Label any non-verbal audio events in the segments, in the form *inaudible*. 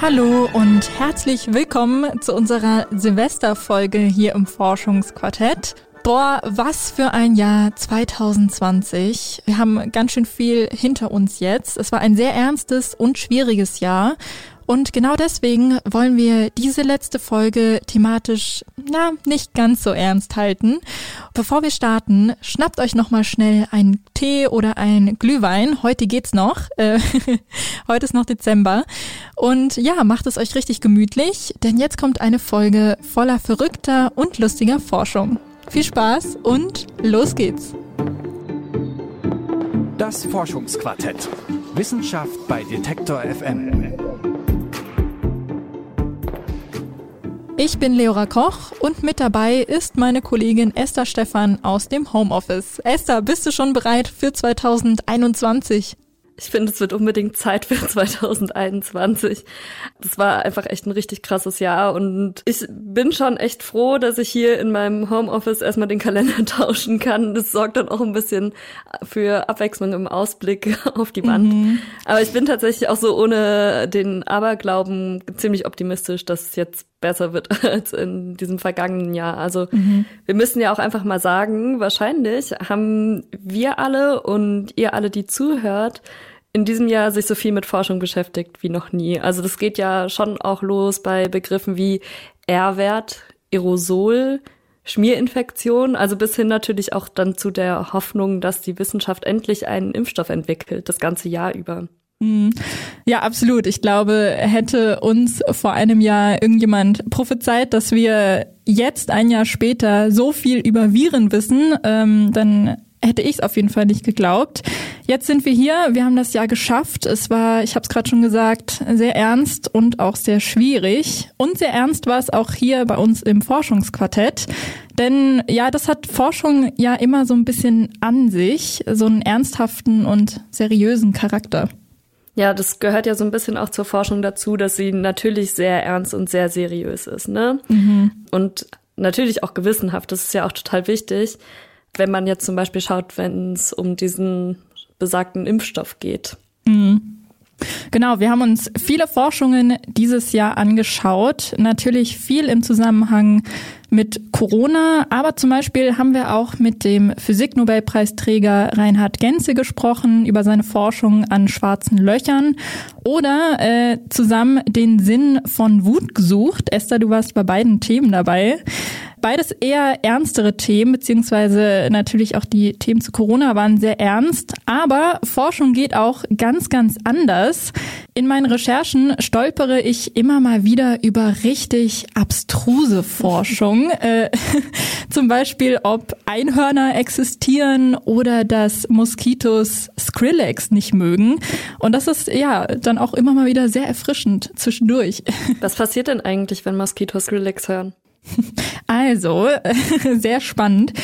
Hallo und herzlich willkommen zu unserer Silvesterfolge hier im Forschungsquartett. Boah, was für ein Jahr 2020. Wir haben ganz schön viel hinter uns jetzt. Es war ein sehr ernstes und schwieriges Jahr. Und genau deswegen wollen wir diese letzte Folge thematisch, na, nicht ganz so ernst halten. Bevor wir starten, schnappt euch nochmal schnell einen Tee oder ein Glühwein. Heute geht's noch. *laughs* Äh, heute ist noch Dezember. Und ja, macht es euch richtig gemütlich, denn jetzt kommt eine Folge voller verrückter und lustiger Forschung. Viel Spaß und los geht's. Das Forschungsquartett. Wissenschaft bei Detektor FM. Ich bin Leora Koch und mit dabei ist meine Kollegin Esther Stephan aus dem Homeoffice. Esther, bist du schon bereit für 2021? Ich finde, es wird unbedingt Zeit für *laughs* 2021. Das war einfach echt ein richtig krasses Jahr und ich bin schon echt froh, dass ich hier in meinem Homeoffice erstmal den Kalender *laughs* tauschen kann. Das sorgt dann auch ein bisschen für Abwechslung im Ausblick *laughs* auf die Wand. Mhm. Aber ich bin tatsächlich auch so ohne den Aberglauben ziemlich optimistisch, dass es jetzt besser wird als in diesem vergangenen Jahr. Also mhm. wir müssen ja auch einfach mal sagen, wahrscheinlich haben wir alle und ihr alle, die zuhört, in diesem Jahr sich so viel mit Forschung beschäftigt wie noch nie. Also das geht ja schon auch los bei Begriffen wie R-Wert, Aerosol, Schmierinfektion, also bis hin natürlich auch dann zu der Hoffnung, dass die Wissenschaft endlich einen Impfstoff entwickelt, das ganze Jahr über. Mhm. Ja, absolut. Ich glaube, hätte uns vor einem Jahr irgendjemand prophezeit, dass wir jetzt ein Jahr später so viel über Viren wissen, ähm, dann hätte ich es auf jeden Fall nicht geglaubt. Jetzt sind wir hier, wir haben das Jahr geschafft. Es war, ich habe es gerade schon gesagt, sehr ernst und auch sehr schwierig. Und sehr ernst war es auch hier bei uns im Forschungsquartett. Denn ja, das hat Forschung ja immer so ein bisschen an sich, so einen ernsthaften und seriösen Charakter. Ja, das gehört ja so ein bisschen auch zur Forschung dazu, dass sie natürlich sehr ernst und sehr seriös ist, ne? Mhm. Und natürlich auch gewissenhaft, das ist ja auch total wichtig wenn man jetzt zum Beispiel schaut, wenn es um diesen besagten Impfstoff geht. Mhm. Genau, wir haben uns viele Forschungen dieses Jahr angeschaut. Natürlich viel im Zusammenhang mit Corona, aber zum Beispiel haben wir auch mit dem Physiknobelpreisträger Reinhard Genze gesprochen über seine Forschung an schwarzen Löchern oder äh, zusammen den Sinn von Wut gesucht. Esther, du warst bei beiden Themen dabei. Beides eher ernstere Themen, beziehungsweise natürlich auch die Themen zu Corona waren sehr ernst. Aber Forschung geht auch ganz, ganz anders. In meinen Recherchen stolpere ich immer mal wieder über richtig abstruse Forschung. *laughs* äh, zum Beispiel, ob Einhörner existieren oder dass Moskitos Skrillex nicht mögen. Und das ist ja dann auch immer mal wieder sehr erfrischend zwischendurch. Was passiert denn eigentlich, wenn Moskitos Skrillex hören? *laughs* Also, *laughs* sehr spannend.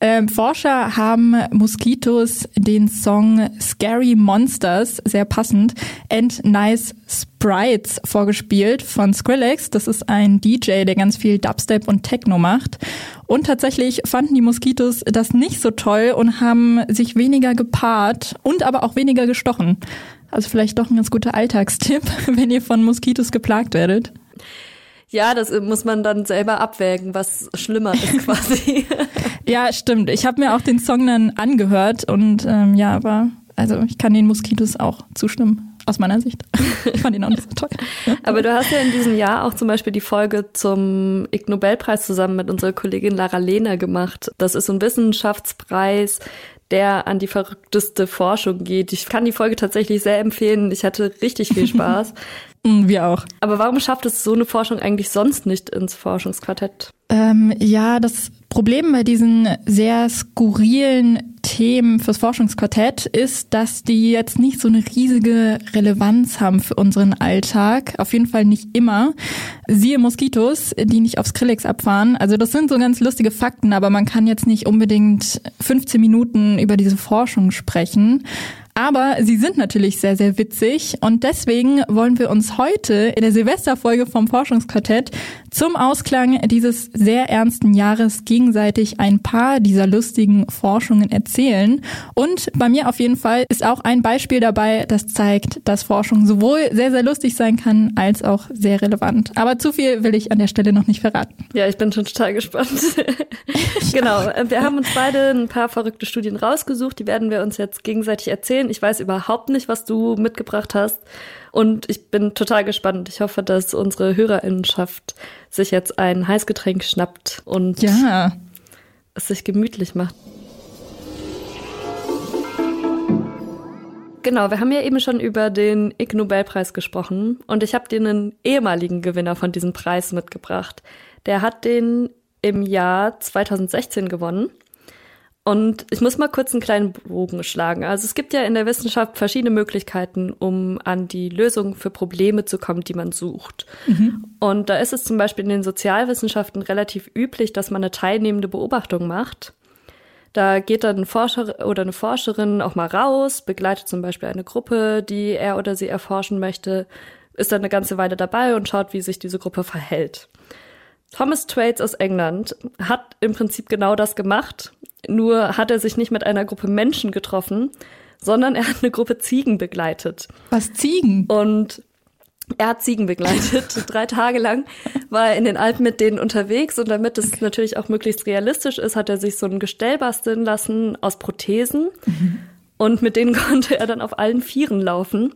Ähm, Forscher haben Moskitos den Song Scary Monsters, sehr passend, and Nice Sprites vorgespielt von Skrillex. Das ist ein DJ, der ganz viel Dubstep und Techno macht. Und tatsächlich fanden die Moskitos das nicht so toll und haben sich weniger gepaart und aber auch weniger gestochen. Also vielleicht doch ein ganz guter Alltagstipp, *laughs* wenn ihr von Moskitos geplagt werdet. Ja, das muss man dann selber abwägen, was schlimmer ist *laughs* quasi. ja, stimmt. Ich habe mir auch den Song dann angehört und ähm, ja, aber also ich kann den Moskitos auch zustimmen. Aus meiner Sicht. *laughs* Ich fand ihn auch nicht so toll. Aber du hast ja in diesem Jahr auch zum Beispiel die Folge zum Ig Nobelpreis zusammen mit unserer Kollegin Lara Lehner gemacht. Das ist so ein Wissenschaftspreis, der an die verrückteste Forschung geht. Ich kann die Folge tatsächlich sehr empfehlen. Ich hatte richtig viel Spaß. *laughs* Mm, wir auch. Aber warum schafft es so eine Forschung eigentlich sonst nicht ins Forschungsquartett? Ähm, ja, das Problem bei diesen sehr skurrilen Themen fürs Forschungsquartett ist, dass die jetzt nicht so eine riesige Relevanz haben für unseren Alltag. Auf jeden Fall nicht immer. Siehe Moskitos, die nicht aufs Skrillex abfahren. Also das sind so ganz lustige Fakten, aber man kann jetzt nicht unbedingt 15 Minuten über diese Forschung sprechen. Aber sie sind natürlich sehr, sehr witzig und deswegen wollen wir uns heute in der Silvesterfolge vom Forschungsquartett zum Ausklang dieses sehr ernsten Jahres gegenseitig ein paar dieser lustigen Forschungen erzählen. Und bei mir auf jeden Fall ist auch ein Beispiel dabei, das zeigt, dass Forschung sowohl sehr, sehr lustig sein kann, als auch sehr relevant. Aber zu viel will ich an der Stelle noch nicht verraten. Ja, ich bin schon total gespannt. *laughs* genau, wir haben uns beide ein paar verrückte Studien rausgesucht, die werden wir uns jetzt gegenseitig erzählen. Ich weiß überhaupt nicht, was du mitgebracht hast. Und ich bin total gespannt. Ich hoffe, dass unsere Hörerinnenschaft sich jetzt ein Heißgetränk schnappt und Ja, es sich gemütlich macht. Genau, wir haben ja eben schon über den Ig Nobelpreis gesprochen und ich habe dir einen ehemaligen Gewinner von diesem Preis mitgebracht. Der hat den im Jahr 2016 gewonnen. Und ich muss mal kurz einen kleinen Bogen schlagen. Also es gibt ja in der Wissenschaft verschiedene Möglichkeiten, um an die Lösung für Probleme zu kommen, die man sucht. Und da ist es zum Beispiel in den Sozialwissenschaften relativ üblich, dass man eine teilnehmende Beobachtung macht. Da geht dann ein Forscher oder eine Forscherin auch mal raus, begleitet zum Beispiel eine Gruppe, die er oder sie erforschen möchte, ist dann eine ganze Weile dabei und schaut, wie sich diese Gruppe verhält. Thomas Traits aus England hat im Prinzip genau das gemacht, nur hat er sich nicht mit einer Gruppe Menschen getroffen, sondern er hat eine Gruppe Ziegen begleitet. was Ziegen? Und er hat Ziegen begleitet. *laughs* Drei Tage lang war er in den Alpen mit denen unterwegs und damit es natürlich auch möglichst realistisch ist, hat er sich so ein Gestell basteln lassen aus Prothesen und mit denen *laughs* konnte er dann auf allen Vieren laufen.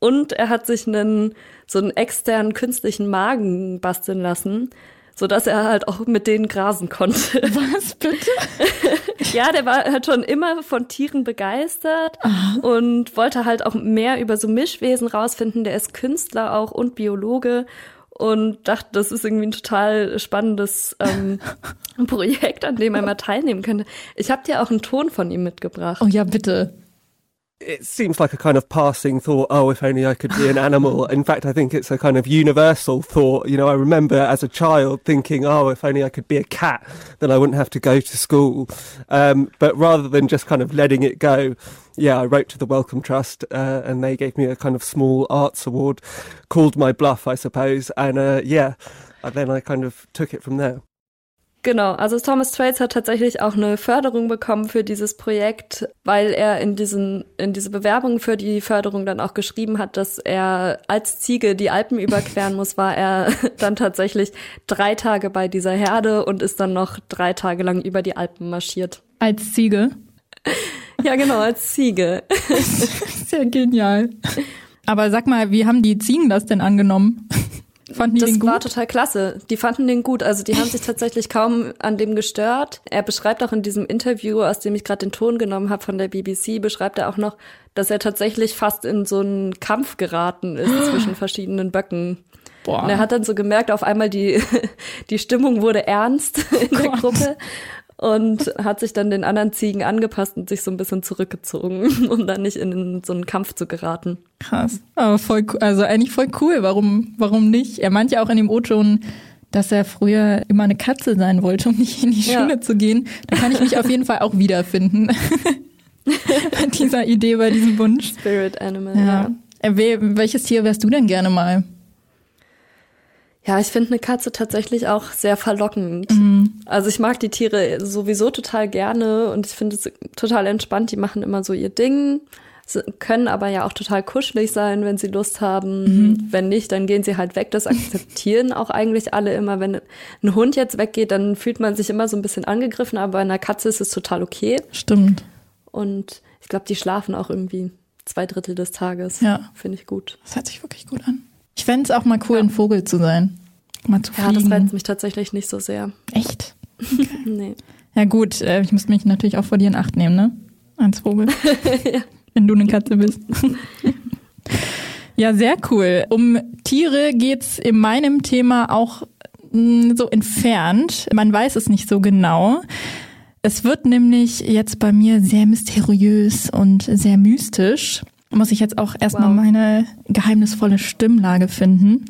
Und er hat sich einen so einen externen künstlichen Magen basteln lassen, so dass er halt auch mit denen grasen konnte. *laughs* Was bitte? *laughs* Ja, der war halt schon immer von Tieren begeistert und wollte halt auch mehr über so Mischwesen rausfinden. Der ist Künstler auch und Biologe und dachte, das ist irgendwie ein total spannendes ähm, *laughs* Projekt, an dem er mal teilnehmen könnte. Ich habe dir auch einen Ton von ihm mitgebracht. Oh ja, bitte. It seems like a kind of passing thought, oh, if only I could be an animal. *laughs* In fact, I think it's a kind of universal thought. You know, I remember as a child thinking, oh, if only I could be a cat, then I wouldn't have to go to school. Um, but rather than just kind of letting it go, yeah, I wrote to the Wellcome Trust, uh, and they gave me a kind of small arts award, called my bluff, I suppose. And, uh, yeah, and then I kind of took it from there. Genau, also Thomas Traits hat tatsächlich auch eine Förderung bekommen für dieses Projekt, weil er in diesen in diese Bewerbung für die Förderung dann auch geschrieben hat, dass er als Ziege die Alpen *laughs* überqueren muss, war er *laughs* dann tatsächlich drei Tage bei dieser Herde und ist dann noch drei Tage lang über die Alpen marschiert. Als Ziege. *laughs* Ja, genau, als Ziege. Sehr genial. Aber sag mal, wie haben die Ziegen das denn angenommen? Fanden die Das den gut? war total klasse. Die fanden den gut. Also die haben sich tatsächlich kaum an dem gestört. Er beschreibt auch in diesem Interview, aus dem ich gerade den Ton genommen habe von der BBC, beschreibt er auch noch, dass er tatsächlich fast in so einen Kampf geraten ist *gasps* zwischen verschiedenen Böcken. Boah. Und er hat dann so gemerkt, auf einmal die, *laughs* die Stimmung wurde ernst in der Gott. Gruppe und hat sich dann den anderen Ziegen angepasst und sich so ein bisschen zurückgezogen, *laughs* um dann nicht in so einen Kampf zu geraten. Krass. Aber voll, also eigentlich voll cool. Warum, warum nicht? Er meint ja auch in dem O-Ton, dass er früher immer eine Katze sein wollte, um nicht in die Ja. Schule zu gehen. Da kann ich mich auf jeden Fall auch wiederfinden. bei *laughs* dieser Idee, bei diesem Wunsch. Spirit Animal, Ja. ja. Äh, wel- Welches Tier wärst du denn gerne mal? Ja, ich finde eine Katze tatsächlich auch sehr verlockend. Mhm. Also ich mag die Tiere sowieso total gerne und ich finde es total entspannt. Die machen immer so ihr Ding, können aber ja auch total kuschelig sein, wenn sie Lust haben. Mhm. Wenn nicht, dann gehen sie halt weg. Das akzeptieren *laughs* auch eigentlich alle immer. Wenn ein Hund jetzt weggeht, dann fühlt man sich immer so ein bisschen angegriffen, aber bei einer Katze ist es total okay. Stimmt. Und ich glaube, die schlafen auch irgendwie zwei Drittel des Tages. Ja. Finde ich gut. Das hört sich wirklich gut an. Ich fände es auch mal cool, ein Vogel zu sein. Mal zu Ja, fliegen. das reizt mich tatsächlich nicht so sehr. Echt? *laughs* Nee. Ja gut, äh, ich muss mich natürlich auch vor dir in Acht nehmen, ne? Als Vogel. *laughs* Wenn du eine Katze bist. *laughs* ja, sehr cool. Um Tiere geht's in meinem Thema auch mh, so entfernt. Man weiß es nicht so genau. Es wird nämlich jetzt bei mir sehr mysteriös und sehr mystisch. Muss ich jetzt auch erstmal Wow. meine geheimnisvolle Stimmlage finden.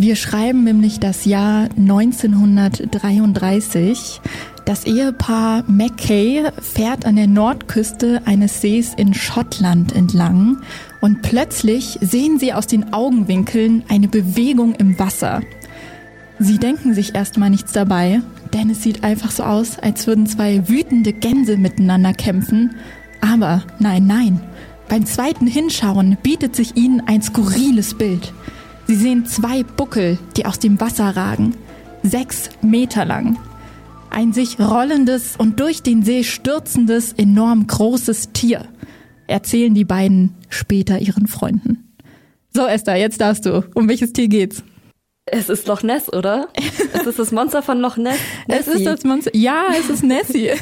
Wir schreiben nämlich das Jahr 1933. Das Ehepaar Mackay fährt an der Nordküste eines Sees in Schottland entlang und plötzlich sehen sie aus den Augenwinkeln eine Bewegung im Wasser. Sie denken sich erstmal nichts dabei, denn es sieht einfach so aus, als würden zwei wütende Gänse miteinander kämpfen. Aber nein, nein. Beim zweiten Hinschauen bietet sich ihnen ein skurriles Bild. Sie sehen zwei Buckel, die aus dem Wasser ragen. Sechs Meter lang. Ein sich rollendes und durch den See stürzendes, enorm großes Tier, erzählen die beiden später ihren Freunden. So, Esther, jetzt darfst du. Um welches Tier geht's? Es ist Loch Ness, oder? es ist das Monster von Loch Ness. *laughs* Es ist das Monster. Ja, es ist Nessie. *laughs*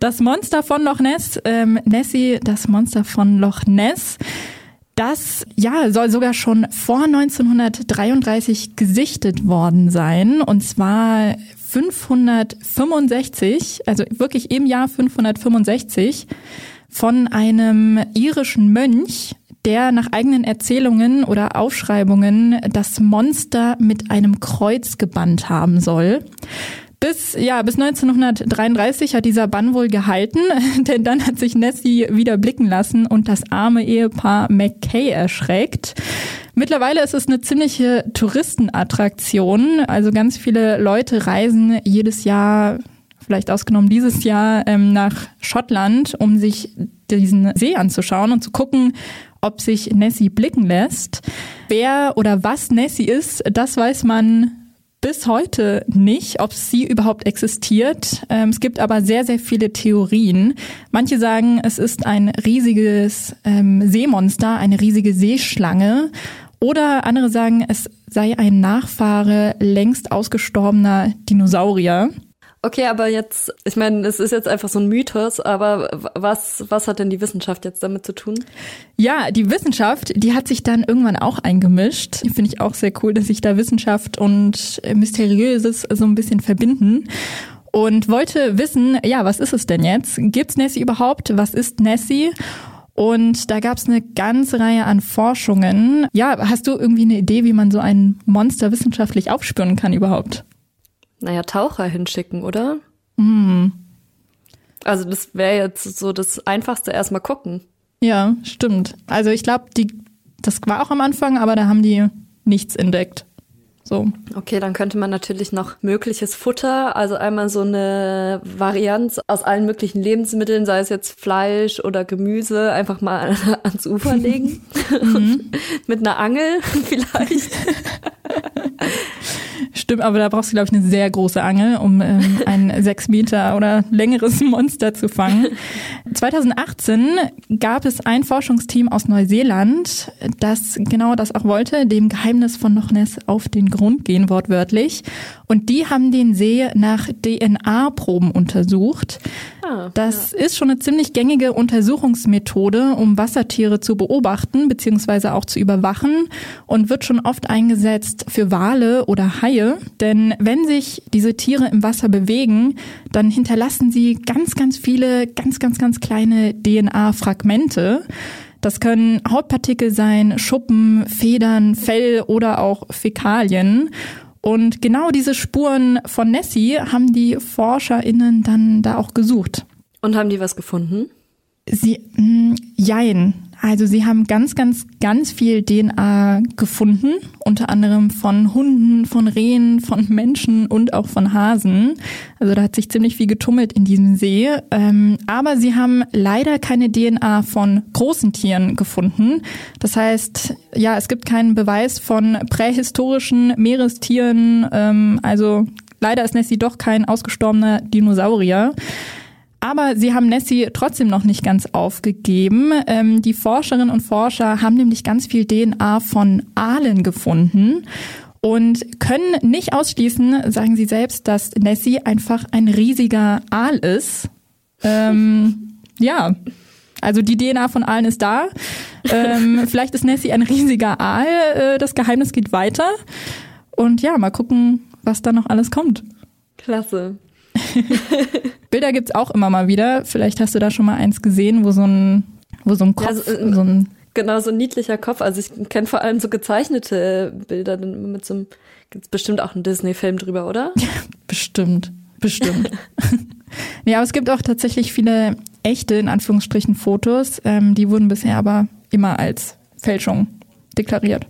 Das Monster von Loch Ness, ähm, Nessie, das Monster von Loch Ness. Das ja soll sogar schon vor 1933 gesichtet worden sein und zwar 565, also wirklich im Jahr 565 von einem irischen Mönch, der nach eigenen Erzählungen oder Aufschreibungen das Monster mit einem Kreuz gebannt haben soll. Bis, ja, bis 1933 hat dieser Bann wohl gehalten, *laughs* denn dann hat sich Nessie wieder blicken lassen und das arme Ehepaar McKay erschreckt. Mittlerweile ist es eine ziemliche Touristenattraktion. Also ganz viele Leute reisen jedes Jahr, vielleicht ausgenommen dieses Jahr, ähm, nach Schottland, um sich diesen See anzuschauen und zu gucken, ob sich Nessie blicken lässt. Wer oder was Nessie ist, das weiß man bis heute nicht, ob sie überhaupt existiert. Ähm, es gibt aber sehr, sehr viele Theorien. Manche sagen, es ist ein riesiges ähm, Seemonster, eine riesige Seeschlange. Oder andere sagen, es sei ein Nachfahre längst ausgestorbener Dinosaurier. Okay, aber jetzt, ich meine, es ist jetzt einfach so ein Mythos, aber was, was hat denn die Wissenschaft jetzt damit zu tun? Ja, die Wissenschaft, die hat sich dann irgendwann auch eingemischt. Finde ich auch sehr cool, dass sich da Wissenschaft und Mysteriöses so ein bisschen verbinden. Und wollte wissen, ja, was ist es denn jetzt? Gibt's Nessie überhaupt? Was ist Nessie? Und da gab es eine ganze Reihe an Forschungen. Ja, hast du irgendwie eine Idee, wie man so ein Monster wissenschaftlich aufspüren kann überhaupt? Naja, Taucher hinschicken, oder? Mhm. Also das wäre jetzt so das Einfachste, erstmal gucken. Ja, stimmt. Also ich glaube, die, das war auch am Anfang, aber da haben die nichts entdeckt. So. Okay, dann könnte man natürlich noch mögliches Futter, also einmal so eine Varianz aus allen möglichen Lebensmitteln, sei es jetzt Fleisch oder Gemüse, einfach mal *laughs* ans Ufer *laughs* legen. Mhm. *laughs* Mit einer Angel vielleicht. Stimmt, aber da brauchst du, glaube ich, eine sehr große Angel, um ähm, *laughs* ein sechs Meter oder längeres *laughs* Monster zu fangen. 2018 gab es ein Forschungsteam aus Neuseeland, das genau das auch wollte, dem Geheimnis von Loch Ness auf den Grund gehen, wortwörtlich. Und die haben den See nach DNA-Proben untersucht. Ah, das ja. ist schon eine ziemlich gängige Untersuchungsmethode, um Wassertiere zu beobachten bzw. auch zu überwachen und wird schon oft eingesetzt für Wale oder Haie. Denn wenn sich diese Tiere im Wasser bewegen, dann hinterlassen sie ganz, ganz viele ganz, ganz, ganz kleine DNA-Fragmente. Das können Hautpartikel sein, Schuppen, Federn, Fell oder auch Fäkalien. Und genau diese Spuren von Nessie haben die ForscherInnen dann da auch gesucht. Und haben die was gefunden? Sie, mh, mm, jein. Also sie haben ganz, ganz, ganz viel DNA gefunden, unter anderem von Hunden, von Rehen, von Menschen und auch von Hasen. Also da hat sich ziemlich viel getummelt in diesem See. Ähm, aber sie haben leider keine DNA von großen Tieren gefunden. Das heißt, ja, es gibt keinen Beweis von prähistorischen Meerestieren. Ähm, also leider ist Nessie doch kein ausgestorbener Dinosaurier. Aber sie haben Nessie trotzdem noch nicht ganz aufgegeben. Ähm, die Forscherinnen und Forscher haben nämlich ganz viel DNA von Aalen gefunden und können nicht ausschließen, sagen sie selbst, dass Nessie einfach ein riesiger Aal ist. Ähm, *laughs* ja, also die DNA von Aalen ist da. Ähm, *laughs* vielleicht ist Nessie ein riesiger Aal. Äh, das Geheimnis geht weiter. Und ja, mal gucken, was da noch alles kommt. Klasse. *laughs* Bilder gibt's auch immer mal wieder. Vielleicht hast du da schon mal eins gesehen, wo so ein, wo so ein Kopf, ja, so, so ein Genau, so ein niedlicher Kopf. Also ich kenne vor allem so gezeichnete Bilder mit so einem, gibt's bestimmt auch einen Disney-Film drüber, oder? *laughs* bestimmt. Bestimmt. *laughs* ja, aber es gibt auch tatsächlich viele echte, in Anführungsstrichen, Fotos. Ähm, die wurden bisher aber immer als Fälschung deklariert.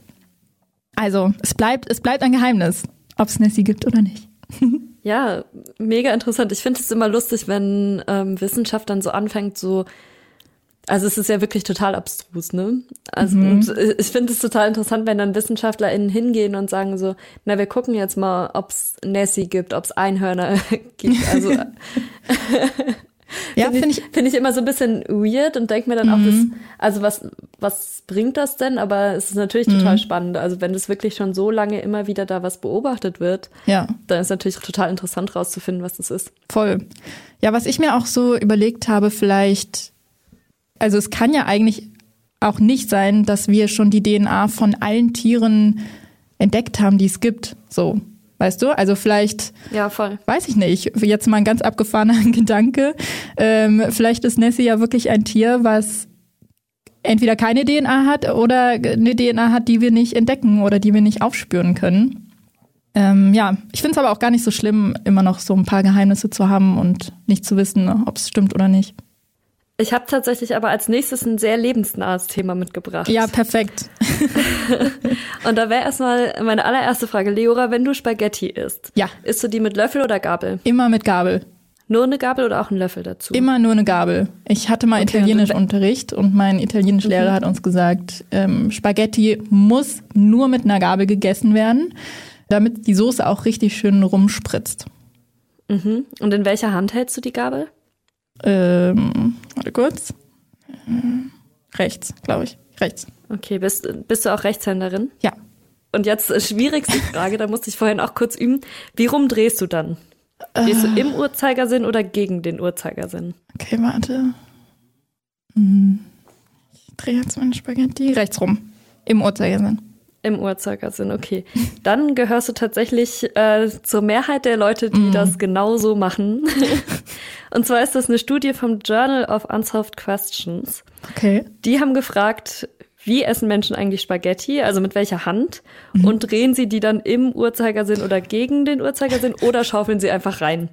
Also, es bleibt, es bleibt ein Geheimnis, ob es Nessie gibt oder nicht. Ja, mega interessant. Ich finde es immer lustig, wenn ähm, Wissenschaft dann so anfängt, so also es ist ja wirklich total abstrus, ne? Also mhm. ich finde es total interessant, wenn dann WissenschaftlerInnen hingehen und sagen so, na, wir gucken jetzt mal, ob es Nessie gibt, ob es Einhörner *laughs* gibt. Also *laughs* ja, finde ich, find ich immer so ein bisschen weird und denke mir dann mhm. auch, das, also was, was bringt das denn? Aber es ist natürlich total mhm. spannend. Also wenn das wirklich schon so lange immer wieder da was beobachtet wird, ja. dann ist natürlich total interessant rauszufinden, was das ist. Voll. Ja, was ich mir auch so überlegt habe, vielleicht also es kann ja eigentlich auch nicht sein, dass wir schon die DNA von allen Tieren entdeckt haben, die es gibt. So, weißt du? Also vielleicht, ja, voll. weiß ich nicht, jetzt mal ein ganz abgefahrener *laughs* Gedanke. Ähm, vielleicht ist Nessie ja wirklich ein Tier, was entweder keine DNA hat oder eine DNA hat, die wir nicht entdecken oder die wir nicht aufspüren können. Ähm, ja, ich finde es aber auch gar nicht so schlimm, immer noch so ein paar Geheimnisse zu haben und nicht zu wissen, ob es stimmt oder nicht. Ich habe tatsächlich aber als nächstes ein sehr lebensnahes Thema mitgebracht. Ja, perfekt. *laughs* und da wäre erstmal meine allererste Frage, Leora, wenn du Spaghetti isst, ja. isst du die mit Löffel oder Gabel? Immer mit Gabel. Nur eine Gabel oder auch ein Löffel dazu? Immer nur eine Gabel. Ich hatte mal okay, Italienischunterricht und mein Italienischlehrer mhm. hat uns gesagt, ähm, Spaghetti muss nur mit einer Gabel gegessen werden, damit die Soße auch richtig schön rumspritzt. Mhm. Und in welcher Hand hältst du die Gabel? Ähm, warte kurz. Rechts, glaube ich. Rechts. Okay, bist, bist du auch Rechtshänderin? Ja. Und jetzt äh, schwierigste Frage, da musste ich vorhin auch kurz üben. Wie rum drehst du dann? Drehst du im Uhrzeigersinn oder gegen den Uhrzeigersinn? Okay, warte. Hm. Ich drehe jetzt meine Spaghetti rechts rum. Im Uhrzeigersinn. Im Uhrzeigersinn, okay. Dann gehörst du tatsächlich äh, zur Mehrheit der Leute, die mm. das genauso machen. *laughs* Und zwar ist das eine Studie vom Journal of Unsolved Questions. Okay. Die haben gefragt, wie essen Menschen eigentlich Spaghetti, also mit welcher Hand? Mhm. Und drehen sie die dann im Uhrzeigersinn oder gegen den Uhrzeigersinn oder schaufeln sie einfach rein?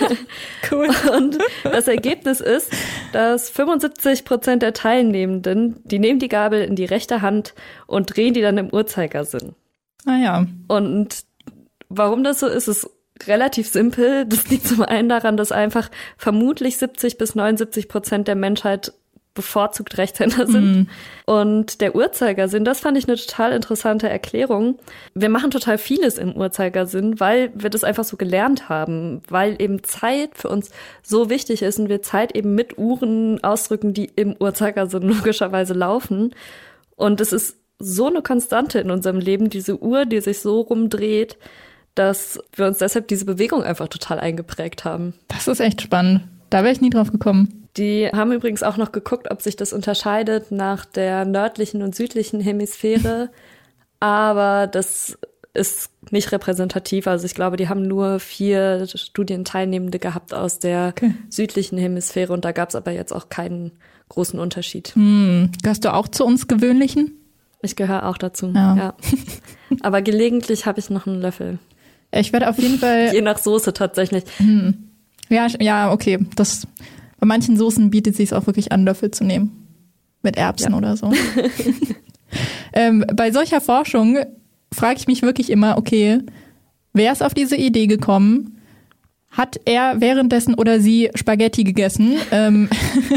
*laughs* cool. *laughs* Und das Ergebnis ist, dass 75 Prozent der Teilnehmenden, die nehmen die Gabel in die rechte Hand und drehen die dann im Uhrzeigersinn. Ah ja. Und warum das so ist, ist relativ simpel. Das liegt zum einen daran, dass einfach vermutlich 70 bis 79 Prozent der Menschheit bevorzugt Rechtshänder sind. Mhm. Und der Uhrzeigersinn, das fand ich eine total interessante Erklärung. Wir machen total vieles im Uhrzeigersinn, weil wir das einfach so gelernt haben, weil eben Zeit für uns so wichtig ist und wir Zeit eben mit Uhren ausdrücken, die im Uhrzeigersinn *laughs* logischerweise laufen. Und es ist so eine Konstante in unserem Leben, diese Uhr, die sich so rumdreht, dass wir uns deshalb diese Bewegung einfach total eingeprägt haben. Das ist echt spannend. Da wäre ich nie drauf gekommen. Die haben übrigens auch noch geguckt, ob sich das unterscheidet nach der nördlichen und südlichen Hemisphäre. *laughs* Aber das ist nicht repräsentativ. Also ich glaube, die haben nur vier Studienteilnehmende gehabt aus der okay. südlichen Hemisphäre und da gab es aber jetzt auch keinen großen Unterschied. Hm. Gehörst du auch zu uns gewöhnlichen? Ich gehöre auch dazu, ja. ja. Aber gelegentlich habe ich noch einen Löffel. Ich werde auf jeden Fall. *laughs* Je nach Soße tatsächlich. Hm. Ja, ja, okay. Das, bei manchen Soßen bietet es sich auch wirklich an, Löffel zu nehmen. Mit Erbsen ja. oder so. *laughs* ähm, bei solcher Forschung frage ich mich wirklich immer, okay, wer ist auf diese Idee gekommen? Hat er währenddessen oder sie Spaghetti gegessen? Ähm,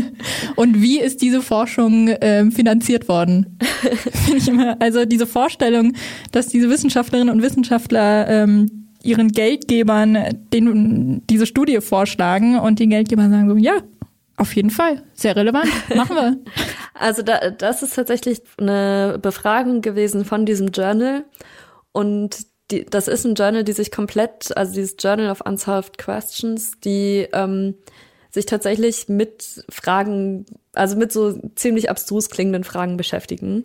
*laughs* und wie ist diese Forschung ähm, finanziert worden? *laughs* ich immer, also diese Vorstellung, dass diese Wissenschaftlerinnen und Wissenschaftler ähm, ihren Geldgebern den, diese Studie vorschlagen und die Geldgeber sagen so, ja, auf jeden Fall, sehr relevant, *laughs* machen wir. Also da, das ist tatsächlich eine Befragung gewesen von diesem Journal und die, das ist ein Journal, die sich komplett, also dieses Journal of Unsolved Questions, die ähm, sich tatsächlich mit Fragen, also mit so ziemlich abstrus klingenden Fragen beschäftigen.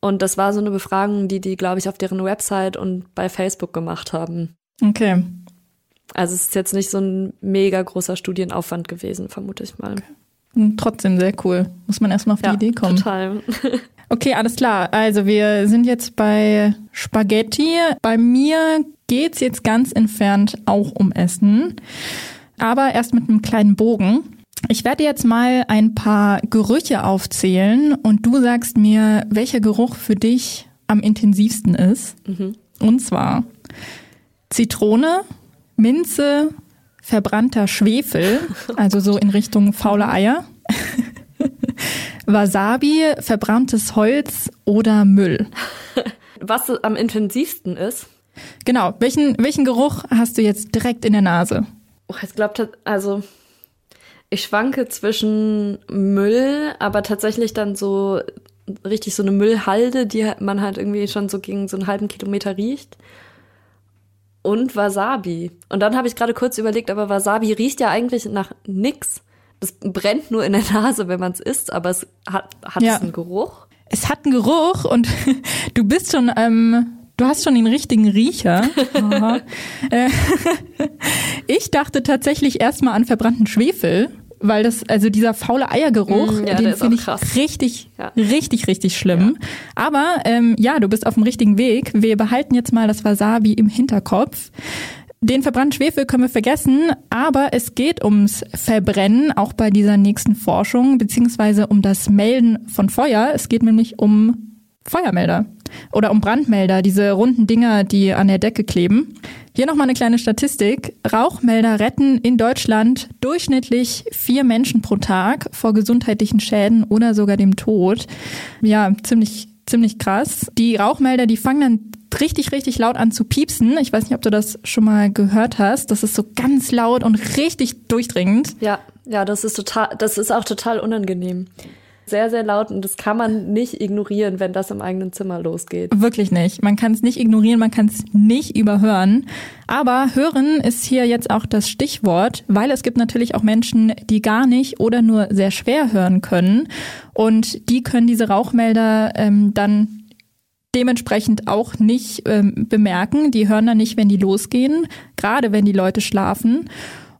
Und das war so eine Befragung, die die, glaube ich, auf deren Website und bei Facebook gemacht haben. Okay. Also es ist jetzt nicht so ein mega großer Studienaufwand gewesen, vermute ich mal. Okay. Hm, trotzdem sehr cool. Muss man erstmal auf die ja, Idee kommen. Total. *laughs* Okay, alles klar. Also wir sind jetzt bei Spaghetti. Bei mir geht's jetzt ganz entfernt auch um Essen, aber erst mit einem kleinen Bogen. Ich werde jetzt mal ein paar Gerüche aufzählen und du sagst mir, welcher Geruch für dich am intensivsten ist. Mhm. Und zwar Zitrone, Minze, verbrannter Schwefel, also so in Richtung faule Eier. *laughs* Wasabi, verbranntes Holz oder Müll. Was am intensivsten ist? Genau. Welchen, welchen Geruch hast du jetzt direkt in der Nase? Oh, ich glaube, also ich schwanke zwischen Müll, aber tatsächlich dann so richtig so eine Müllhalde, die man halt irgendwie schon so gegen so einen halben Kilometer riecht. Und Wasabi. Und dann habe ich gerade kurz überlegt, aber Wasabi riecht ja eigentlich nach nix. Das brennt nur in der Nase, wenn man es isst, aber es hat, hat ja. es einen Geruch. Es hat einen Geruch und *laughs* du bist schon, ähm, du hast schon den richtigen Riecher. *laughs* Äh, *laughs* ich dachte tatsächlich erstmal an verbrannten Schwefel weil das, also dieser faule Eiergeruch, mm, ja, den finde ich krass. richtig, ja. richtig, richtig schlimm. Ja. Aber ähm, ja, du bist auf dem richtigen Weg. Wir behalten jetzt mal das Wasabi im Hinterkopf. Den verbrannten Schwefel können wir vergessen, aber es geht ums Verbrennen, auch bei dieser nächsten Forschung, beziehungsweise um das Melden von Feuer. Es geht nämlich um Feuermelder oder um Brandmelder, diese runden Dinger, die an der Decke kleben. Hier nochmal eine kleine Statistik. Rauchmelder retten in Deutschland durchschnittlich vier Menschen pro Tag vor gesundheitlichen Schäden oder sogar dem Tod. Ja, ziemlich, ziemlich krass. Die Rauchmelder, die fangen dann richtig, richtig laut an zu piepsen. Ich weiß nicht, ob du das schon mal gehört hast. Das ist so ganz laut und richtig durchdringend. Ja, ja, das ist total, das ist auch total unangenehm sehr, sehr laut und das kann man nicht ignorieren, wenn das im eigenen Zimmer losgeht. Wirklich nicht. Man kann es nicht ignorieren, man kann es nicht überhören. Aber hören ist hier jetzt auch das Stichwort, weil es gibt natürlich auch Menschen, die gar nicht oder nur sehr schwer hören können. Und die können diese Rauchmelder ähm, dann dementsprechend auch nicht ähm, bemerken. Die hören dann nicht, wenn die losgehen, gerade wenn die Leute schlafen.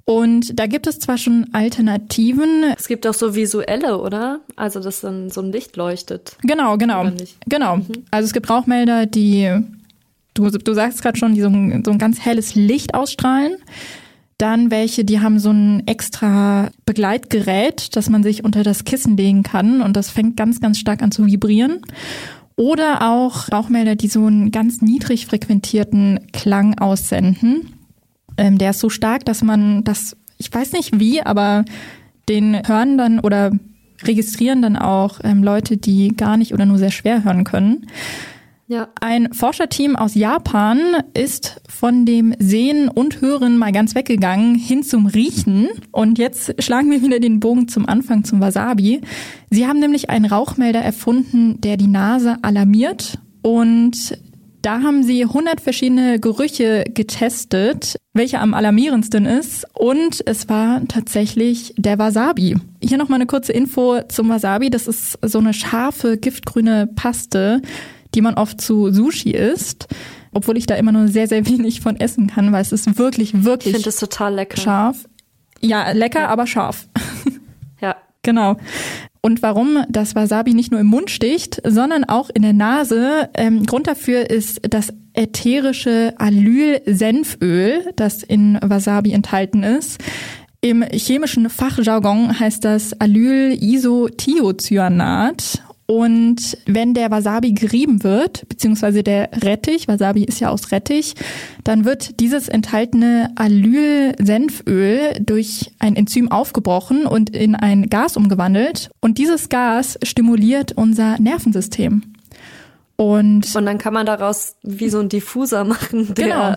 Und da gibt es zwar schon Alternativen. Es gibt auch so visuelle, oder? Also, dass dann so ein Licht leuchtet. Genau, genau. Genau. Mhm. Also es gibt Rauchmelder, die, du, du sagst gerade schon, die so ein, so ein ganz helles Licht ausstrahlen. Dann welche, die haben so ein extra Begleitgerät, das man sich unter das Kissen legen kann und das fängt ganz, ganz stark an zu vibrieren. Oder auch Rauchmelder, die so einen ganz niedrig frequentierten Klang aussenden. Ähm, der ist so stark, dass man das, ich weiß nicht wie, aber den hören dann oder registrieren dann auch ähm, Leute, die gar nicht oder nur sehr schwer hören können. Ja. Ein Forscherteam aus Japan ist von dem Sehen und Hören mal ganz weggegangen hin zum Riechen. Und jetzt schlagen wir wieder den Bogen zum Anfang zum Wasabi. Sie haben nämlich einen Rauchmelder erfunden, der die Nase alarmiert und da haben sie 100 verschiedene Gerüche getestet, welcher am alarmierendsten ist. Und es war tatsächlich der Wasabi. Hier nochmal eine kurze Info zum Wasabi. Das ist so eine scharfe, giftgrüne Paste, die man oft zu Sushi isst. Obwohl ich da immer nur sehr, sehr *laughs* wenig von essen kann, weil es ist wirklich, wirklich. Ich finde es total lecker. Scharf. Ja, lecker, ja. aber scharf. Ja. *laughs* Genau. Und warum das Wasabi nicht nur im Mund sticht, sondern auch in der Nase. Ähm, Grund dafür ist das ätherische Allyl-Senföl, das in Wasabi enthalten ist. Im chemischen Fachjargon heißt das Allyl-Isothiocyanat und wenn der Wasabi gerieben wird, beziehungsweise der Rettich, Wasabi ist ja aus Rettich, dann wird dieses enthaltene Allyl-Senföl durch ein Enzym aufgebrochen und in ein Gas umgewandelt. Und dieses Gas stimuliert unser Nervensystem. Und, und dann kann man daraus wie so ein Diffuser machen, der genau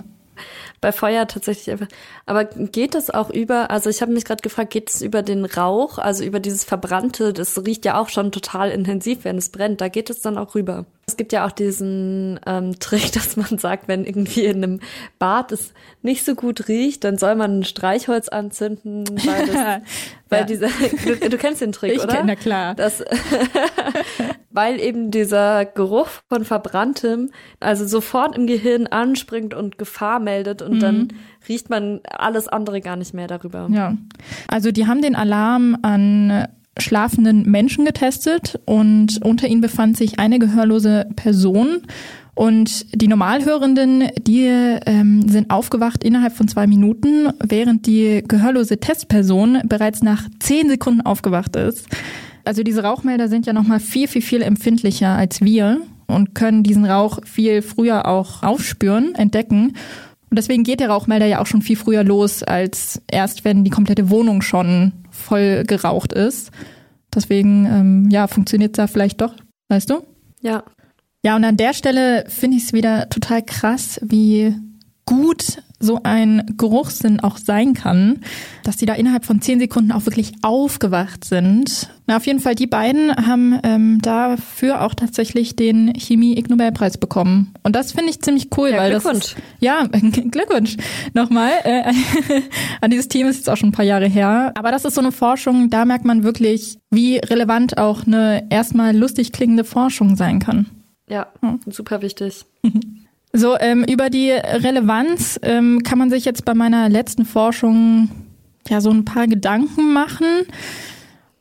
bei Feuer tatsächlich einfach. Aber geht das auch über, also ich habe mich gerade gefragt, geht es über den Rauch, also über dieses Verbrannte, das riecht ja auch schon total intensiv, wenn es brennt, da geht es dann auch rüber. Es gibt ja auch diesen ähm, *laughs* Trick, dass man sagt, wenn irgendwie in einem Bad es nicht so gut riecht, dann soll man ein Streichholz anzünden, weil, das, *laughs* weil ja. dieser, du, du, kennst den Trick, ich oder? Kenn, na klar. Das, *laughs* weil eben dieser Geruch von Verbranntem also sofort im Gehirn anspringt und Gefahr meldet und mhm. dann riecht man alles andere gar nicht mehr darüber. Ja, also die haben den Alarm an schlafenden Menschen getestet und unter ihnen befand sich eine gehörlose Person. Und die Normalhörenden, die ähm, sind aufgewacht innerhalb von zwei Minuten, während die gehörlose Testperson bereits nach zehn Sekunden aufgewacht ist. Also diese Rauchmelder sind ja nochmal viel, viel, viel empfindlicher als wir und können diesen Rauch viel früher auch aufspüren, entdecken. Und deswegen geht der Rauchmelder ja auch schon viel früher los, als erst wenn die komplette Wohnung schon voll geraucht ist. Deswegen, ähm, ja, funktioniert da vielleicht doch, weißt du? Ja. Ja, und an der Stelle finde ich es wieder total krass, wie gut so ein Geruchssinn auch sein kann, dass die da innerhalb von zehn Sekunden auch wirklich aufgewacht sind. Na, auf jeden Fall, die beiden haben ähm, dafür auch tatsächlich den Chemie-Ig Nobelpreis bekommen. Und das finde ich ziemlich cool, Ja, weil Glückwunsch. das ja *laughs* Glückwunsch nochmal. Äh, *laughs* an dieses Thema ist jetzt auch schon ein paar Jahre her. Aber das ist so eine Forschung, da merkt man wirklich, wie relevant auch eine erstmal lustig klingende Forschung sein kann. Ja, super wichtig. *laughs* So, ähm, über die Relevanz ähm, kann man sich jetzt bei meiner letzten Forschung ja so ein paar Gedanken machen.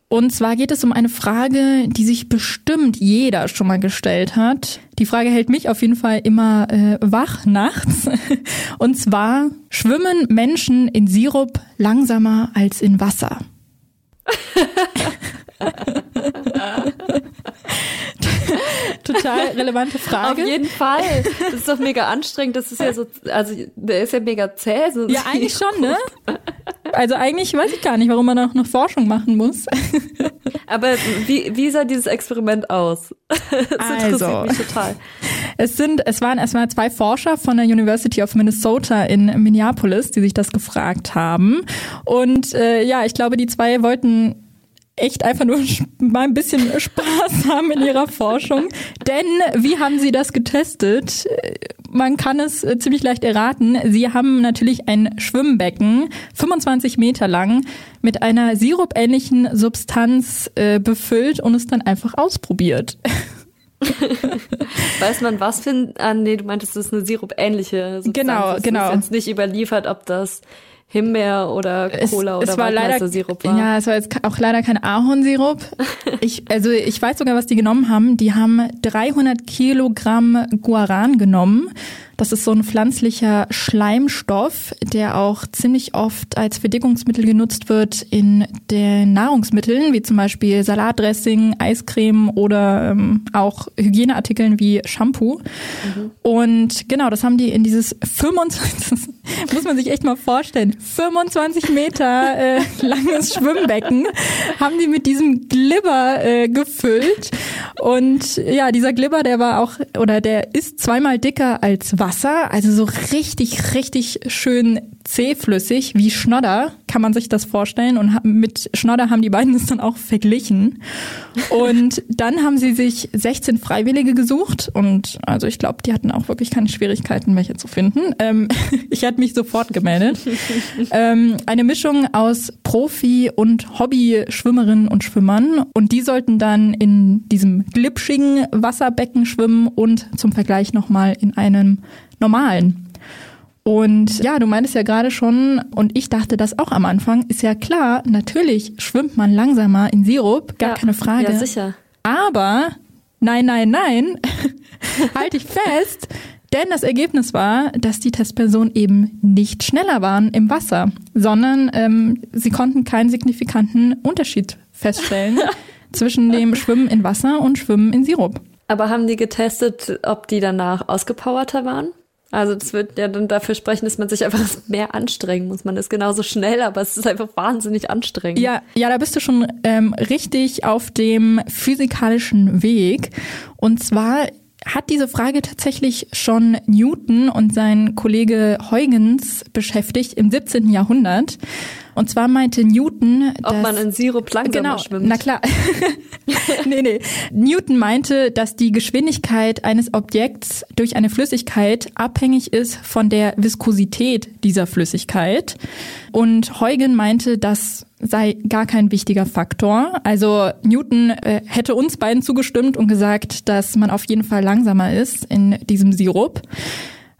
Und zwar geht es um eine Frage, die sich bestimmt jeder schon mal gestellt hat. Die Frage hält mich auf jeden Fall immer äh, wach nachts. *laughs* Und zwar, schwimmen Menschen in Sirup langsamer als in Wasser? *laughs* *laughs* Total relevante Frage. Auf jeden Fall. Das ist doch mega anstrengend. Das ist ja so, also der ist ja mega zäh. So Ja, *laughs* eigentlich schon, ne? Also eigentlich weiß ich gar nicht, warum man auch noch Forschung machen muss. *laughs* Aber wie, wie sah dieses Experiment aus? Das interessiert Also. mich total. Es sind, es waren erstmal zwei Forscher von der University of Minnesota in Minneapolis, die sich das gefragt haben. Und äh, ja, ich glaube, die zwei wollten echt einfach nur mal ein bisschen Spaß *laughs* haben in ihrer Forschung. Denn wie haben sie das getestet? Man kann es äh, ziemlich leicht erraten. Sie haben natürlich ein Schwimmbecken, 25 Meter lang, mit einer sirupähnlichen Substanz äh, befüllt und es dann einfach ausprobiert. *laughs* Weiß man was für ein, ah nee, du meintest, das ist eine sirupähnliche Substanz. Genau, Es genau. ist jetzt nicht überliefert, ob das Himbeer oder Cola oder war leider, Waldmeister-Sirup war. Ja, es war jetzt auch leider kein Ahornsirup. Ich, also ich weiß sogar, was die genommen haben. Die haben 300 Kilogramm Guaran genommen. Das ist so ein pflanzlicher Schleimstoff, der auch ziemlich oft als Verdickungsmittel genutzt wird in den Nahrungsmitteln, wie zum Beispiel Salatdressing, Eiscreme oder ähm, auch Hygieneartikeln wie Shampoo. Und genau, das haben die in dieses 25, das *laughs* muss man sich echt mal vorstellen, 25 Meter äh, langes Schwimmbecken haben die mit diesem Glibber äh, gefüllt. Und ja, dieser Glibber, der war auch, oder der ist zweimal dicker als Wasser, also so richtig, richtig schön zähflüssig, wie Schnodder, kann man sich das vorstellen. Und mit Schnodder haben die beiden das dann auch verglichen. Und *laughs* dann haben sie sich 16 Freiwillige gesucht und also ich glaube, die hatten auch wirklich keine Schwierigkeiten, welche zu finden. Ähm, *laughs* ich hatte mich sofort gemeldet. *laughs* ähm, eine Mischung aus Profi- und Hobby-Schwimmerinnen und Schwimmern und die sollten dann in diesem glitschigen Wasserbecken schwimmen und zum Vergleich nochmal in einem normalen. Und ja, du meintest ja gerade schon, und ich dachte das auch am Anfang, ist ja klar, natürlich schwimmt man langsamer in Sirup, gar Ja, keine Frage. Ja, sicher. Aber nein, nein, nein, *laughs* halte ich fest, denn das Ergebnis war, dass die Testpersonen eben nicht schneller waren im Wasser, sondern ähm, sie konnten keinen signifikanten Unterschied feststellen *laughs* zwischen dem Schwimmen in Wasser und Schwimmen in Sirup. Aber haben die getestet, ob die danach ausgepowerter waren? Also das wird ja dann dafür sprechen, dass man sich einfach *laughs* mehr anstrengen muss. Man ist genauso schnell, aber es ist einfach wahnsinnig anstrengend. Ja, ja, da bist du schon ähm, richtig auf dem physikalischen Weg. Und zwar hat diese Frage tatsächlich schon Newton und sein Kollege Huygens beschäftigt im 17. Jahrhundert. Und zwar meinte Newton, Ob dass man in Sirup langsamer genau, schwimmt. na klar. *laughs* nee, nee. Newton meinte, dass die Geschwindigkeit eines Objekts durch eine Flüssigkeit abhängig ist von der Viskosität dieser Flüssigkeit. Und Huygen meinte, das sei gar kein wichtiger Faktor. Also Newton äh, hätte uns beiden zugestimmt und gesagt, dass man auf jeden Fall langsamer ist in diesem Sirup.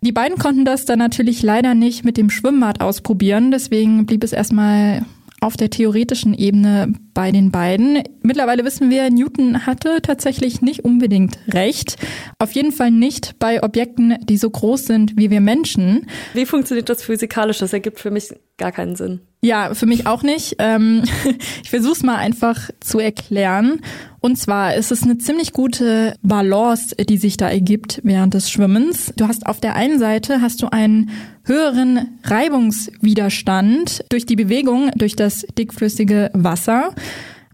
Die beiden konnten das dann natürlich leider nicht mit dem Schwimmbad ausprobieren, deswegen blieb es erstmal auf der theoretischen Ebene bei den beiden. Mittlerweile wissen wir, Newton hatte tatsächlich nicht unbedingt recht. Auf jeden Fall nicht bei Objekten, die so groß sind wie wir Menschen. Wie funktioniert das physikalisch? Das ergibt für mich gar keinen Sinn. Ja, für mich auch nicht. Ähm, *laughs* ich versuche es mal einfach zu erklären. Und zwar ist es eine ziemlich gute Balance, die sich da ergibt während des Schwimmens. Du hast auf der einen Seite hast du einen höheren Reibungswiderstand durch die Bewegung durch das dickflüssige Wasser.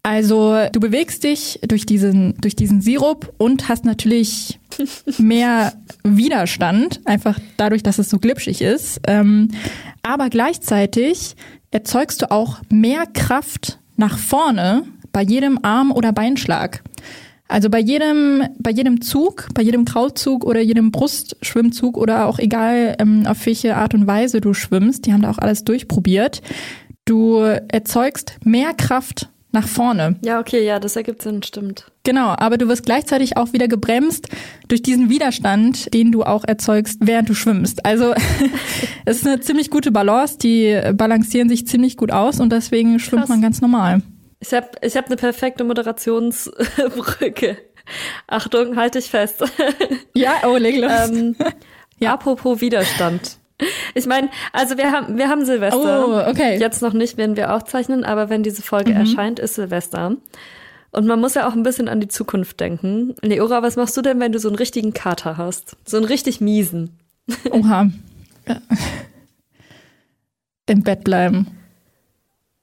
Also du bewegst dich durch diesen, durch diesen Sirup und hast natürlich *laughs* mehr Widerstand, einfach dadurch, dass es so glitschig ist. Ähm, aber gleichzeitig erzeugst du auch mehr Kraft nach vorne bei jedem Arm- oder Beinschlag. Also bei jedem, bei jedem Zug, bei jedem Krautzug oder jedem Brustschwimmzug oder auch egal, ähm, auf welche Art und Weise du schwimmst, die haben da auch alles durchprobiert. Du erzeugst mehr Kraft nach vorne. Ja, okay, ja, das ergibt Sinn, stimmt. Genau, aber du wirst gleichzeitig auch wieder gebremst durch diesen Widerstand, den du auch erzeugst, während du schwimmst. Also *laughs* es ist eine ziemlich gute Balance, die balancieren sich ziemlich gut aus und deswegen schwimmt Krass. man ganz normal. Ich habe ich hab eine perfekte Moderationsbrücke. *laughs* Achtung, halte ich fest. *laughs* Ja, oh, leg los. Ähm, ja. Apropos Widerstand. Ich meine, also wir haben wir haben Silvester. Oh, okay. Jetzt noch nicht, wenn wir aufzeichnen, aber wenn diese Folge mhm. erscheint, ist Silvester. Und man muss ja auch ein bisschen an die Zukunft denken. Leora, was machst du denn, wenn du so einen richtigen Kater hast? So einen richtig miesen. Oha. Im Bett bleiben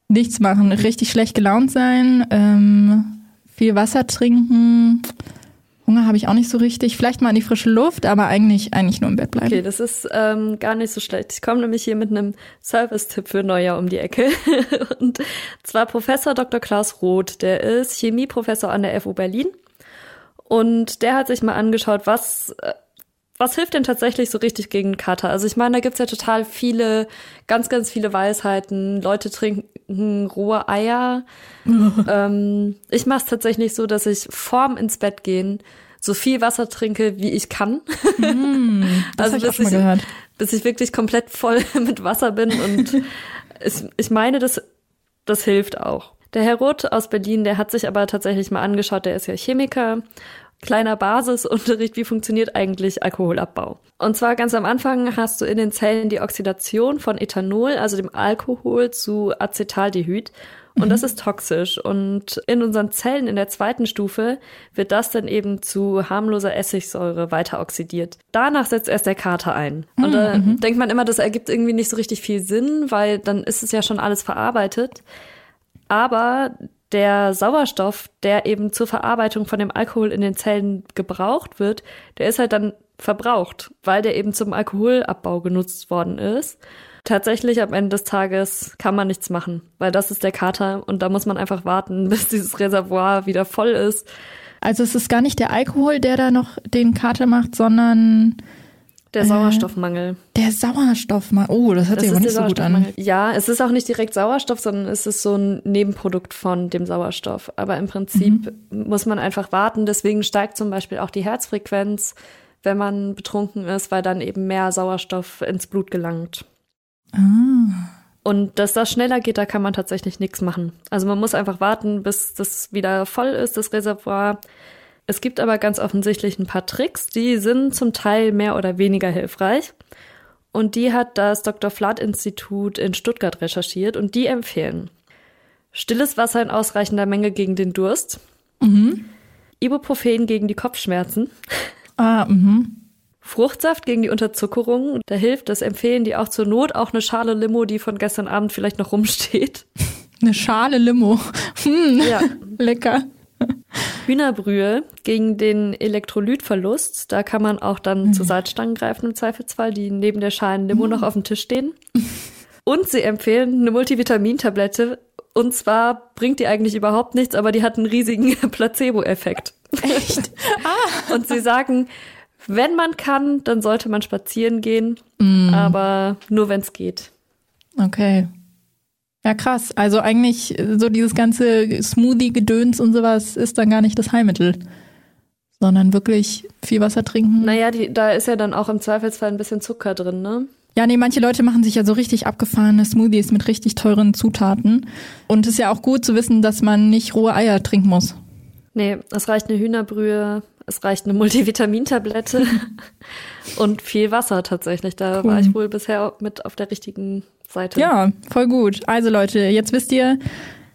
nichts machen, richtig schlecht gelaunt sein, ähm, viel Wasser trinken. Hunger habe ich auch nicht so richtig. Vielleicht mal in die frische Luft, aber eigentlich eigentlich nur im Bett bleiben. Okay, das ist ähm, gar nicht so schlecht. Ich komme nämlich hier mit einem Service-Tipp für Neujahr um die Ecke. *laughs* Und zwar Professor Dr. Klaus Roth, der ist Chemieprofessor an der FU Berlin. Und der hat sich mal angeschaut, was äh, was hilft denn tatsächlich so richtig gegen Kater? Also ich meine, da gibt's ja total viele, ganz, ganz viele Weisheiten. Leute trinken rohe Eier. *laughs* ähm, ich mache es tatsächlich so, dass ich vorm ins Bett gehen so viel Wasser trinke, wie ich kann. Mm, das *laughs* also bis ich, ich bis ich wirklich komplett voll *laughs* mit Wasser bin. Und es, ich meine, das, das hilft auch. Der Herr Roth aus Berlin, der hat sich aber tatsächlich mal angeschaut, der ist ja Chemiker kleiner Basisunterricht, wie funktioniert eigentlich Alkoholabbau. Und zwar ganz am Anfang hast du in den Zellen die Oxidation von Ethanol, also dem Alkohol, zu Acetaldehyd. Und mhm. das ist toxisch. Und in unseren Zellen in der zweiten Stufe wird das dann eben zu harmloser Essigsäure weiter oxidiert. Danach setzt erst der Kater ein. Und da mhm. denkt man immer, das ergibt irgendwie nicht so richtig viel Sinn, weil dann ist es ja schon alles verarbeitet. Aber der Sauerstoff, der eben zur Verarbeitung von dem Alkohol in den Zellen gebraucht wird, der ist halt dann verbraucht, weil der eben zum Alkoholabbau genutzt worden ist. Tatsächlich am Ende des Tages kann man nichts machen, weil das ist der Kater und da muss man einfach warten, *laughs* bis dieses Reservoir wieder voll ist. Also es ist gar nicht der Alkohol, der da noch den Kater macht, sondern der äh, Sauerstoffmangel. Der Sauerstoffmangel. Oh, das hört sich aber nicht so gut an. Ja, es ist auch nicht direkt Sauerstoff, sondern es ist so ein Nebenprodukt von dem Sauerstoff. Aber im Prinzip mhm. muss man einfach warten. Deswegen steigt zum Beispiel auch die Herzfrequenz, wenn man betrunken ist, weil dann eben mehr Sauerstoff ins Blut gelangt. Ah. Und dass das schneller geht, da kann man tatsächlich nichts machen. Also man muss einfach warten, bis das wieder voll ist, das Reservoir. Es gibt aber ganz offensichtlich ein paar Tricks, die sind zum Teil mehr oder weniger hilfreich. Und die hat das Dr. Flatt Institut in Stuttgart recherchiert und die empfehlen stilles Wasser in ausreichender Menge gegen den Durst, mhm. Ibuprofen gegen die Kopfschmerzen, *laughs* ah, mhm. Fruchtsaft gegen die Unterzuckerung. Da hilft, das empfehlen die auch zur Not, auch eine Schale Limo, die von gestern Abend vielleicht noch rumsteht. Eine Schale Limo. *laughs* Hm, ja. Lecker. Hühnerbrühe gegen den Elektrolytverlust. Da kann man auch dann mhm. zu Salzstangen greifen im Zweifelsfall, die neben der Schalen Limo mhm. noch auf dem Tisch stehen. Und sie empfehlen eine Multivitamintablette. Und zwar bringt die eigentlich überhaupt nichts, aber die hat einen riesigen *laughs* Placebo-Effekt. Echt? *laughs* ah. Und sie sagen, wenn man kann, dann sollte man spazieren gehen, mm. aber nur wenn es geht. Okay. Ja, krass. Also eigentlich so dieses ganze Smoothie-Gedöns und sowas ist dann gar nicht das Heilmittel, sondern wirklich viel Wasser trinken. Naja, die, da ist ja dann auch im Zweifelsfall ein bisschen Zucker drin, ne? Ja, nee, manche Leute machen sich ja so richtig abgefahrene Smoothies mit richtig teuren Zutaten. Und es ist ja auch gut zu wissen, dass man nicht rohe Eier trinken muss. Nee, es reicht eine Hühnerbrühe, es reicht eine Multivitamintablette *laughs* und viel Wasser tatsächlich. Da cool. war ich wohl bisher mit auf der richtigen Seite. Ja, voll gut. Also Leute, jetzt wisst ihr,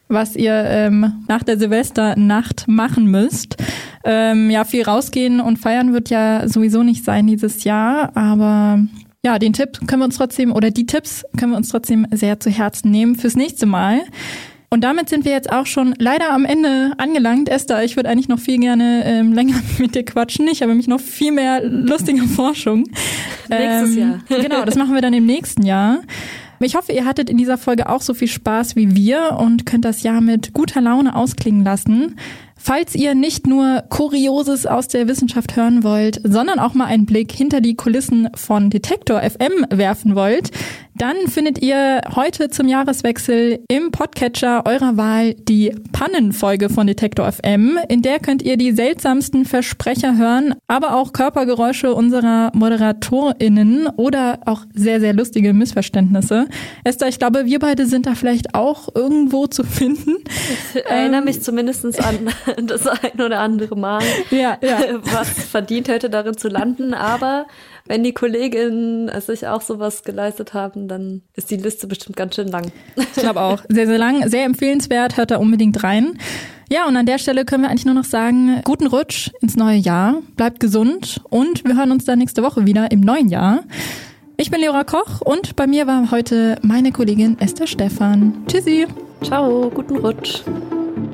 was ihr ähm, nach der Silvesternacht machen müsst. Ähm, ja, viel rausgehen und feiern wird ja sowieso nicht sein dieses Jahr, aber ja, den Tipp können wir uns trotzdem oder die Tipps können wir uns trotzdem sehr zu Herzen nehmen fürs nächste Mal. Und damit sind wir jetzt auch schon leider am Ende angelangt. Esther, ich würde eigentlich noch viel gerne ähm, länger *laughs* mit dir quatschen. Ich habe mich noch viel mehr lustige *laughs* Forschung. Nächstes ähm, Jahr. *laughs* genau, das machen wir dann im nächsten Jahr. Ich hoffe, ihr hattet in dieser Folge auch so viel Spaß wie wir und könnt das Jahr mit guter Laune ausklingen lassen. Falls ihr nicht nur Kurioses aus der Wissenschaft hören wollt, sondern auch mal einen Blick hinter die Kulissen von Detektor FM werfen wollt, dann findet ihr heute zum Jahreswechsel im Podcatcher eurer Wahl die Pannenfolge von Detektor FM. In der könnt ihr die seltsamsten Versprecher hören, aber auch Körpergeräusche unserer ModeratorInnen oder auch sehr, sehr lustige Missverständnisse. Esther, ich glaube, wir beide sind da vielleicht auch irgendwo zu finden. Ich erinnere ähm, mich zumindest an *laughs* das ein oder andere Mal, ja, ja. *laughs* was verdient hätte, darin zu landen. Aber wenn die Kolleginnen sich auch sowas geleistet haben, dann ist die Liste bestimmt ganz schön lang. Ich glaube auch. Sehr, sehr lang. Sehr empfehlenswert. Hört da unbedingt rein. Ja, und an der Stelle können wir eigentlich nur noch sagen, guten Rutsch ins neue Jahr. Bleibt gesund und wir hören uns dann nächste Woche wieder im neuen Jahr. Ich bin Leora Koch und bei mir war heute meine Kollegin Esther Stephan. Tschüssi. Ciao, guten Rutsch.